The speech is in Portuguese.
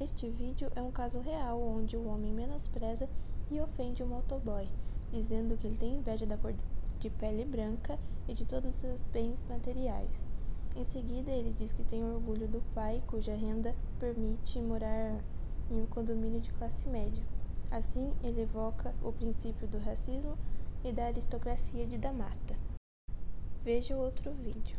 Este vídeo é um caso real onde o homem menospreza e ofende o motoboy, dizendo que ele tem inveja da cor de pele branca e de todos os seus bens materiais. Em seguida, ele diz que tem orgulho do pai cuja renda permite morar em um condomínio de classe média. Assim, ele evoca o princípio do racismo e da aristocracia de Damata. Veja o outro vídeo.